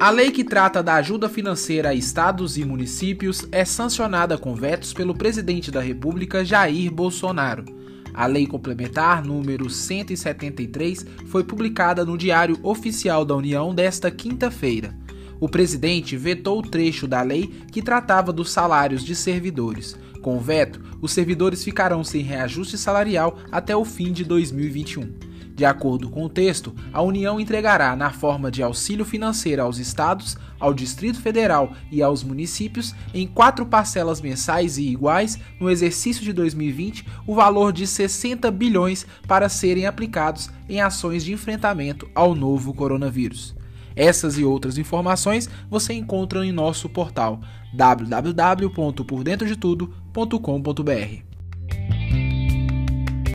A lei que trata da ajuda financeira a estados e municípios é sancionada com vetos pelo presidente da República Jair Bolsonaro. A Lei Complementar número 173 foi publicada no Diário Oficial da União desta quinta-feira. O presidente vetou o trecho da lei que tratava dos salários de servidores. Com o veto, os servidores ficarão sem reajuste salarial até o fim de 2021. De acordo com o texto, a União entregará, na forma de auxílio financeiro aos estados, ao Distrito Federal e aos municípios, em quatro parcelas mensais e iguais, no exercício de 2020, o valor de 60 bilhões para serem aplicados em ações de enfrentamento ao novo coronavírus. Essas e outras informações você encontra em nosso portal www.pordentrodetudo.com.br.